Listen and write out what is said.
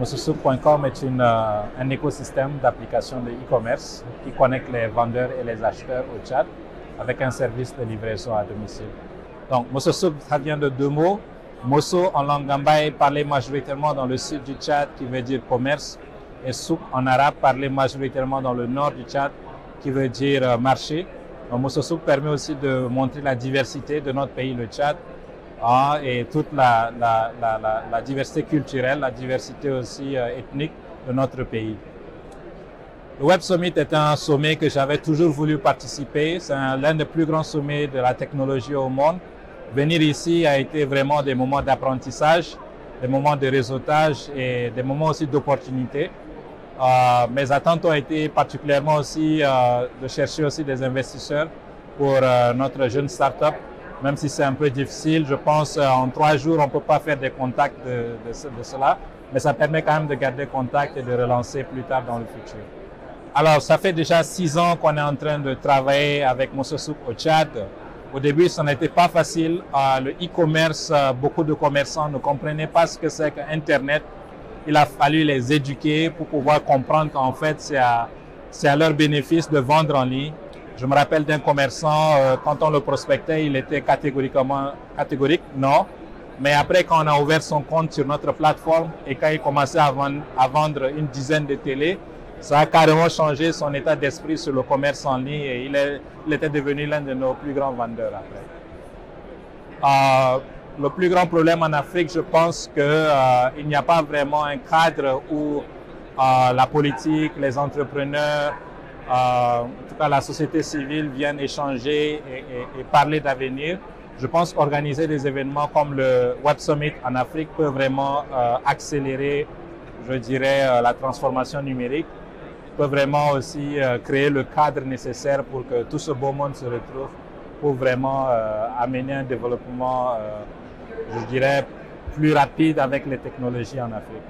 Mososouk.com est euh, un écosystème d'applications de e-commerce qui connecte les vendeurs et les acheteurs au Tchad avec un service de livraison à domicile. Donc, Mososouk, ça vient de deux mots. Mosso en langue gambaye parlé majoritairement dans le sud du Tchad qui veut dire commerce et souk en arabe parlé majoritairement dans le nord du Tchad qui veut dire euh, marché. Donc, Mososouk permet aussi de montrer la diversité de notre pays, le Tchad, et toute la, diversité culturelle, la diversité aussi euh, ethnique de notre pays. Le Web Summit est un sommet que j'avais toujours voulu participer. C'est l'un des plus grands sommets de la technologie au monde. Venir ici a été vraiment des moments d'apprentissage, des moments de réseautage et des moments aussi d'opportunité. Euh, mes attentes ont été particulièrement aussi euh, de chercher aussi des investisseurs pour notre jeune start-up. Même si c'est un peu difficile, je pense euh, en trois jours, on ne peut pas faire des contacts de, cela, mais ça permet quand même de garder contact et de relancer plus tard dans le futur. Alors, ça fait déjà six ans qu'on est en train de travailler avec Mososouk au Tchad. Au début, ça n'était pas facile. Euh, le e-commerce, euh, beaucoup de commerçants ne comprenaient pas ce que c'est qu'Internet. Il a fallu les éduquer pour pouvoir comprendre qu'en fait, c'est à, leur bénéfice de vendre en ligne. Je me rappelle d'un commerçant, euh, quand on le prospectait, il était catégoriquement catégorique, non. Mais après, quand on a ouvert son compte sur notre plateforme et quand il commençait à vendre, une dizaine de télés, ça a carrément changé son état d'esprit sur le commerce en ligne et il, était devenu l'un de nos plus grands vendeurs après. Euh, le plus grand problème en Afrique, je pense qu'il euh, n'y a pas vraiment un cadre où la politique, les entrepreneurs, en tout cas la société civile viennent échanger et, parler d'avenir. Je pense qu'organiser des événements comme le Web Summit en Afrique peut vraiment accélérer, je dirais, la transformation numérique peut vraiment aussi euh, créer le cadre nécessaire pour que tout ce beau monde se retrouve pour vraiment euh, amener un développement, euh, je dirais, plus rapide avec les technologies en Afrique.